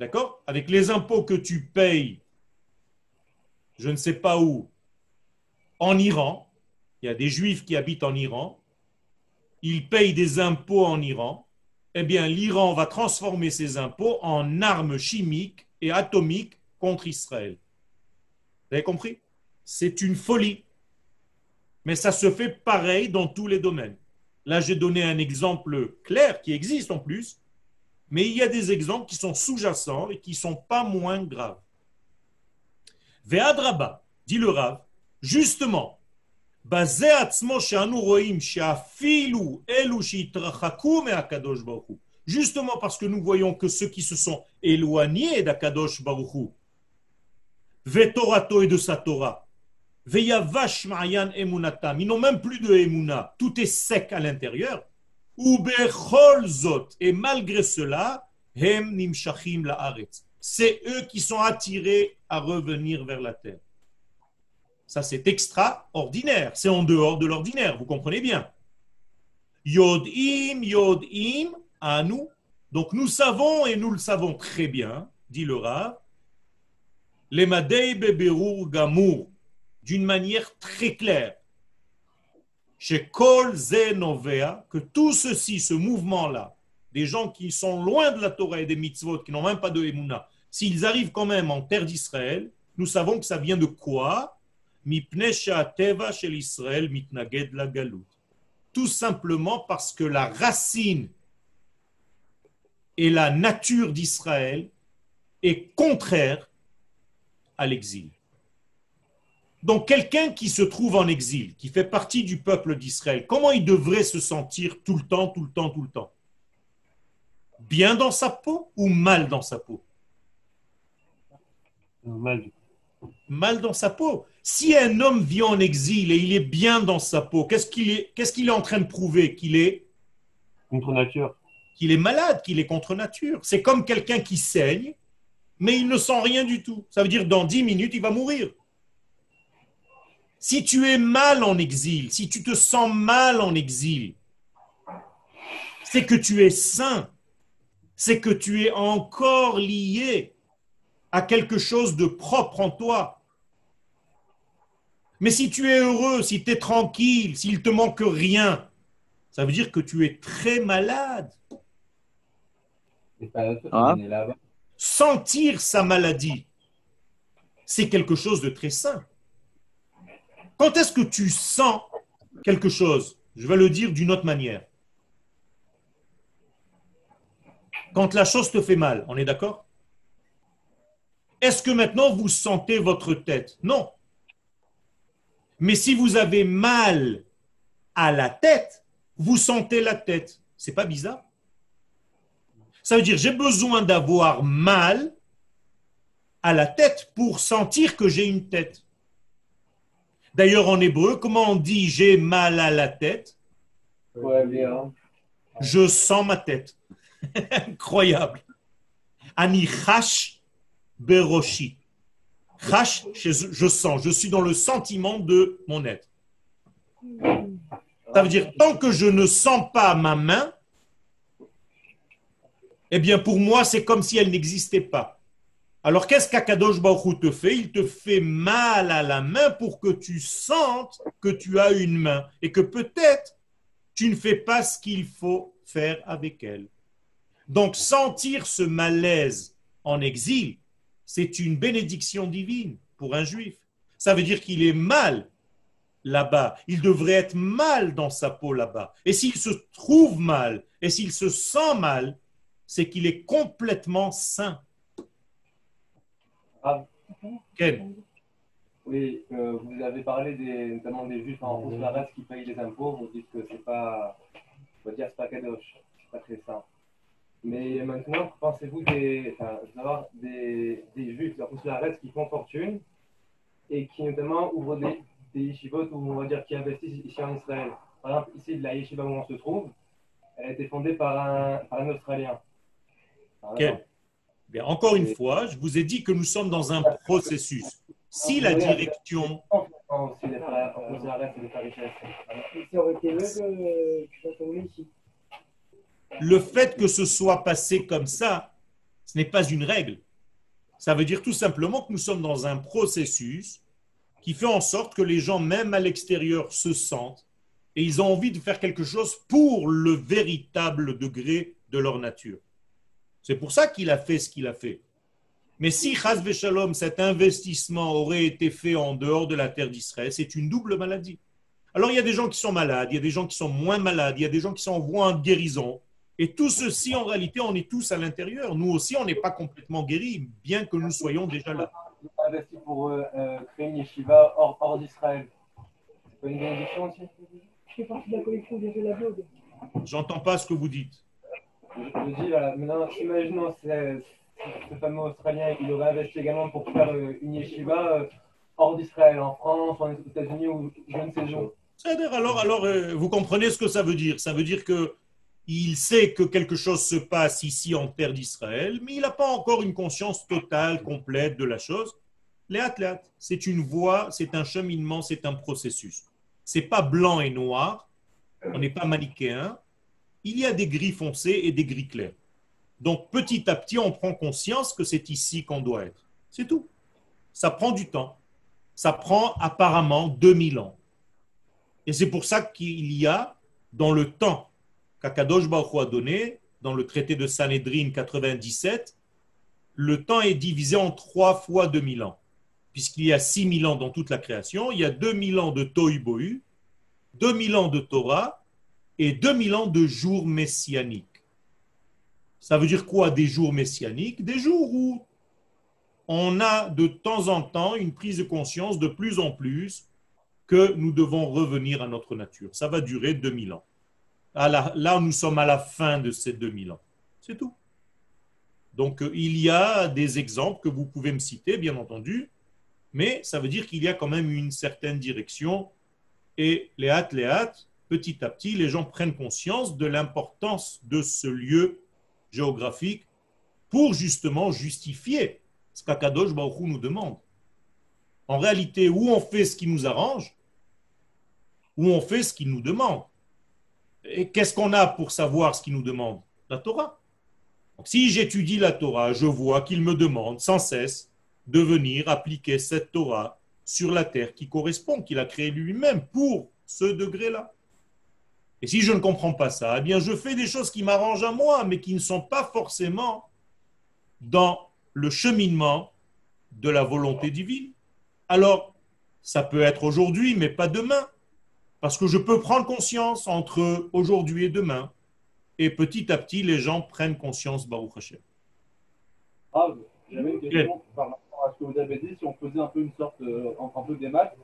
D'accord? Avec les impôts que tu payes, je ne sais pas où, en Iran, il y a des juifs qui habitent en Iran, ils payent des impôts en Iran, eh bien l'Iran va transformer ces impôts en armes chimiques et atomiques contre Israël. Vous avez compris? C'est une folie. Mais ça se fait pareil dans tous les domaines. Là, j'ai donné un exemple clair qui existe en plus, mais il y a des exemples qui sont sous-jacents et qui ne sont pas moins graves. Ve'adraba, dit le Rav, justement, בזה עצמו שאנו רואים שאפילו אלו שהתרחקו מהקדוש ברוך הוא, justement parce que nous voyons que ceux qui se sont éloignés d'Akadosh Baruch Hu, Vetorato et de sa Torah, Veyavash Ma'yan Emunatam, ils n'ont même plus de Emuna, tout est sec à l'intérieur, ou Bechol Zot, et malgré cela, Hem Nimshachim La'aretz, c'est eux qui sont attirés à revenir vers la terre. Ça, c'est extraordinaire. C'est en dehors de l'ordinaire. Vous comprenez bien. Yodim, Yodim, à nous. Donc nous savons, et nous le savons très bien, dit le Rav, les Madei Beberur Gamour, d'une manière très claire. Chez Kol Zenovea, que tout ceci, ce mouvement-là, des gens qui sont loin de la Torah et des mitzvot, qui n'ont même pas de Emouna, s'ils arrivent quand même en terre d'Israël, nous savons que ça vient de quoi? Tout simplement parce que la racine et la nature d'Israël est contraire à l'exil. Donc quelqu'un qui se trouve en exil, qui fait partie du peuple d'Israël, comment il devrait se sentir tout le temps, tout le temps, tout le temps? Bien dans sa peau ou mal dans sa peau? Mal. Mal dans sa peau. Si un homme vit en exil et il est bien dans sa peau, qu'est-ce qu'il est, qu'est-ce qu'il est en train de prouver Qu'il est? Contre nature. Qu'il est malade, qu'il est contre nature. C'est comme quelqu'un qui saigne, mais il ne sent rien du tout. Ça veut dire dans dix minutes, il va mourir. Si tu es mal en exil, si tu te sens mal en exil, c'est que tu es sain, c'est que tu es encore lié à quelque chose de propre en toi. Mais si tu es heureux, si tu es tranquille, s'il te manque rien, ça veut dire que tu es très malade. Ah. Sentir sa maladie, c'est quelque chose de très sain. Quand est-ce que tu sens quelque chose? Je vais le dire d'une autre manière. Quand la chose te fait mal, on est d'accord? Est-ce que maintenant vous sentez votre tête? Non. Mais si vous avez mal à la tête, vous sentez la tête. C'est pas bizarre? Ça veut dire j'ai besoin d'avoir mal à la tête pour sentir que j'ai une tête. D'ailleurs, en hébreu, comment on dit j'ai mal à la tête? Je sens ma tête. *laughs* Incroyable. Ani Beroshi. Chash, je sens, je suis dans le sentiment de mon être. Ça veut dire, tant que je ne sens pas ma main, eh bien pour moi, c'est comme si elle n'existait pas. Alors qu'est-ce qu'Akadosh Baruch te fait? Il te fait mal à la main pour que tu sentes que tu as une main et que peut-être tu ne fais pas ce qu'il faut faire avec elle. Donc sentir ce malaise en exil, c'est une bénédiction divine pour un juif. Ça veut dire qu'il est mal là-bas. Il devrait être mal dans sa peau là-bas. Et s'il se trouve mal, et s'il se sent mal, c'est qu'il est complètement sain. Ah. Oui, euh, vous avez parlé des, notamment des juifs en race qui payent les impôts. Vous dites que c'est pas, on va dire, c'est pas kadosh, c'est pas très sain. Mais maintenant, pensez-vous des, enfin, des, des juifs, la reste qui font fortune et qui notamment ouvrent des, des yeshivot ou on va dire qui investissent ici en Israël. Par exemple, ici, la yeshiva où on se trouve, elle a été fondée par un, par un Australien. Bien, encore une fois, je vous ai dit que nous sommes dans un processus. Si la direction. Le fait que ce soit passé comme ça, ce n'est pas une règle. Ça veut dire tout simplement que nous sommes dans un processus qui fait en sorte que les gens, même à l'extérieur, se sentent et ils ont envie de faire quelque chose pour le véritable degré de leur nature. C'est pour ça qu'il a fait ce qu'il a fait. Mais si, Chaz cet investissement aurait été fait en dehors de la terre d'Israël, c'est une double maladie. Alors il y a des gens qui sont malades, il y a des gens qui sont moins malades, il y a des gens qui sont en voie guérison. Et tout ceci, en réalité, on est tous à l'intérieur. Nous aussi, on n'est pas complètement guéris, bien que nous soyons déjà là. investi pour euh, euh, créer une yeshiva hors, hors d'Israël. C'est pas une bénédiction aussi? Je fais partie de la collection de la Bible. J'entends pas ce que vous dites. Je, je dis, voilà, maintenant, imaginons ce, ce fameux Australien, il aurait investi également pour faire euh, une yeshiva hors d'Israël, en France, aux États-Unis ou je ne sais où. C'est-à-dire, alors, alors vous comprenez ce que ça veut dire? Ça veut dire que il sait que quelque chose se passe ici en terre d'Israël, mais il n'a pas encore une conscience totale, complète de la chose. Les athlètes, c'est une voie, c'est un cheminement, c'est un processus. C'est pas blanc et noir, on n'est pas manichéen, il y a des gris foncés et des gris clairs. Donc petit à petit, on prend conscience que c'est ici qu'on doit être. C'est tout. Ça prend du temps. Ça prend apparemment 2000 ans. Et c'est pour ça qu'il y a dans le temps qu'Akadosh Baruch a donné, dans le traité de Sanhedrin 97, le temps est divisé en trois fois 2000 ans. Puisqu'il y a 6000 ans dans toute la création, il y a 2000 ans de Tohu Bohu, 2000 ans de Torah et 2000 ans de jours messianiques. Ça veut dire quoi des jours messianiques? Des jours où on a de temps en temps une prise de conscience de plus en plus que nous devons revenir à notre nature. Ça va durer 2000 ans. Là, nous sommes à la fin de ces 2000 ans. C'est tout. Donc, euh, il y a des exemples que vous pouvez me citer, bien entendu, mais ça veut dire qu'il y a quand même une certaine direction. Et les hâtes, les hâtes, petit à petit, les gens prennent conscience de l'importance de ce lieu géographique pour justement justifier ce qu'Akadosh Baruch nous demande. En réalité, où on fait ce qui nous arrange, où on fait ce qu'il nous demande. Et qu'est-ce qu'on a pour savoir ce qu'il nous demande La Torah. si j'étudie la Torah, je vois qu'il me demande sans cesse de venir appliquer cette Torah sur la terre qui correspond, qu'il a créée lui-même pour ce degré-là. Et si je ne comprends pas ça, eh bien je fais des choses qui m'arrangent à moi, mais qui ne sont pas forcément dans le cheminement de la volonté divine. Alors, ça peut être aujourd'hui, mais pas demain. Parce que je peux prendre conscience entre aujourd'hui et demain. Et petit à petit, les gens prennent conscience, Baruch Hashem. Ah, j'avais une question par rapport à ce que vous avez dit, si on faisait un peu une sorte, un peu des maths.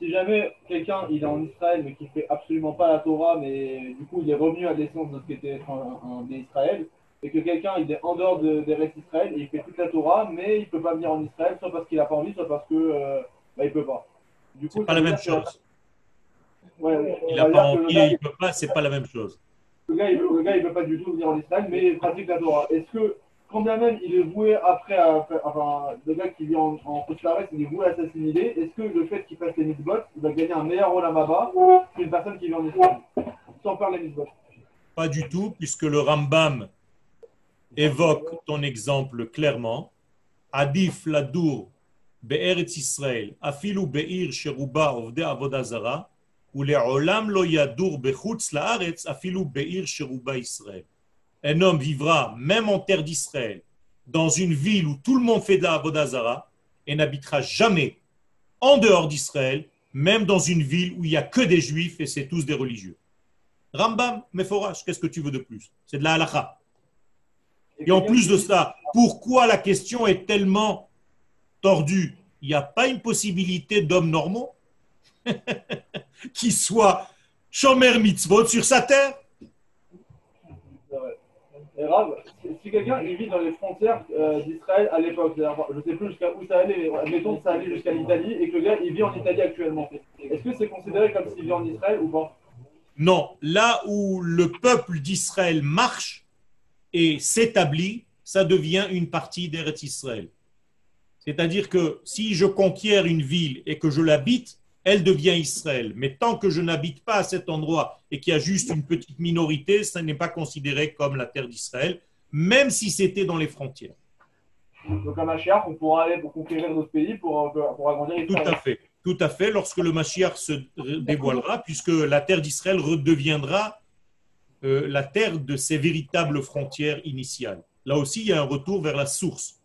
Si jamais quelqu'un il est en Israël mais qui fait absolument pas la Torah, mais du coup il est revenu à l'essence de ce qu'était être un, un, Israël, et que quelqu'un il est en dehors de, des restes d'Israël et il fait toute la Torah, mais il peut pas venir en Israël, soit parce qu'il a pas envie, soit parce que euh, bah, il peut pas. Du coup, c'est pas la même chose. Ouais, il n'a pas envie, il peut pas, c'est pas la même chose. Le gars, il le gars, il veut pas du tout venir en Israël, mais il pratique la Torah. Est-ce que, quand bien même il est voué après, à, enfin, le gars qui vit en, en il est voué à s'assimiler, est-ce que le fait qu'il fasse les mitzvot, il va gagner un meilleur rôle à Maba qu'une personne qui vit en Israël, sans faire les mitzvot Pas du tout, puisque le Rambam évoque ton exemple clairement. Adif ladour be'eretz Israël, afilu be'ir sheruba ovde avodazara, Un homme vivra même en terre d'Israël, dans une ville où tout le monde fait de la avodazara, et n'habitera jamais en dehors d'Israël, même dans une ville où il n'y a que des juifs et c'est tous des religieux. Rambam, Meforach, qu'est-ce que tu veux de plus? C'est de la halakha. Et en plus de ça, pourquoi la question est tellement tordue? Il n'y a pas une possibilité d'hommes normaux? *laughs* qui soit Shomer Mitzvot sur sa terre. Et Rav, si quelqu'un vit dans les frontières euh, d'Israël à l'époque, je ne sais plus jusqu'à où ça allait, admettons que ça allait jusqu'à l'Italie et que le gars il vit en Italie actuellement, est-ce que c'est considéré comme s'il vit en Israël ou pas? Non, là où le peuple d'Israël marche, et s'établit, ça devient une partie d'Eretz Israël. C'est-à-dire que si je conquiers une ville et que je l'habite, elle devient Israël. Mais tant que je n'habite pas à cet endroit et qu'il y a juste une petite minorité, ça n'est pas considéré comme la terre d'Israël, même si c'était dans les frontières. Donc à Machiach, on pourra aller pour conquérir d'autres pays pour, pour agrandir Israël. Tout à fait. Tout à fait, lorsque le Mashiach se dévoilera, puisque la terre d'Israël redeviendra euh, la terre de ses véritables frontières initiales. Là aussi, il y a un retour vers la source.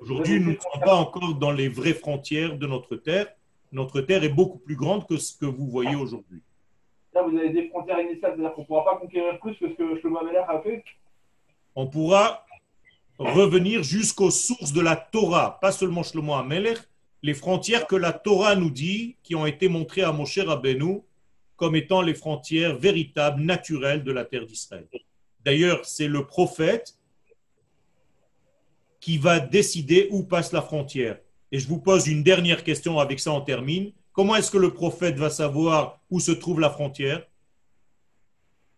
Aujourd'hui, nous ne sommes pas encore dans les vraies frontières de notre terre. Notre terre est beaucoup plus grande que ce que vous voyez aujourd'hui. Là, vous avez des frontières initiales, c'est-à-dire qu'on ne pourra pas conquérir plus que ce que Shlomo Ameler a fait On pourra revenir jusqu'aux sources de la Torah, pas seulement Shlomo Ameler, les frontières que la Torah nous dit, qui ont été montrées à Moshe Rabbeinu comme étant les frontières véritables, naturelles de la terre d'Israël. D'ailleurs, c'est le prophète qui va décider où passe la frontière. Et je vous pose une dernière question, avec ça on termine. Comment est-ce que le prophète va savoir où se trouve la frontière?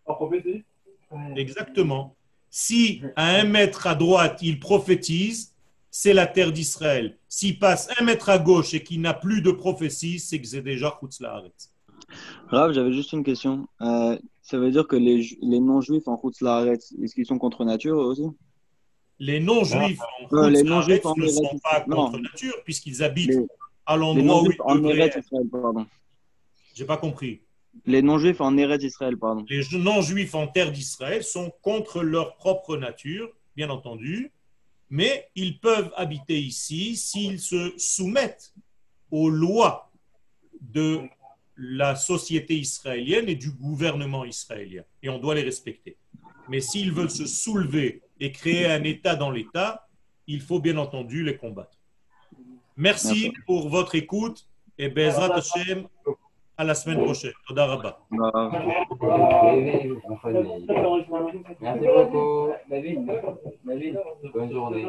En prophétie. Exactement. Si à un mètre à droite, il prophétise, c'est la terre d'Israël. S'il passe un mètre à gauche et qu'il n'a plus de prophétie, c'est que c'est déjà Chutzlaaretz. Rav, j'avais juste une question. Euh, Ça veut dire que les, ju- les non-juifs en route Laaretz, est-ce qu'ils sont contre nature eux aussi? Les non-juifs en Euh, les Laaretz en ne sont pas non. contre nature puisqu'ils habitent Les- à l'endroit où ils en devraient. J'ai pas compris. Les non-juifs en Eretz Israël, pardon. Les non-juifs en terre d'Israël sont contre leur propre nature, bien entendu, mais ils peuvent habiter ici s'ils se soumettent aux lois de la société israélienne et du gouvernement israélien. Et on doit les respecter. Mais s'ils veulent se soulever et créer un État dans l'État, il faut bien entendu les combattre. Merci pour votre écoute et Bezrat Hashem à la semaine prochaine. Toda Rabba. Merci beaucoup. Bonne journée.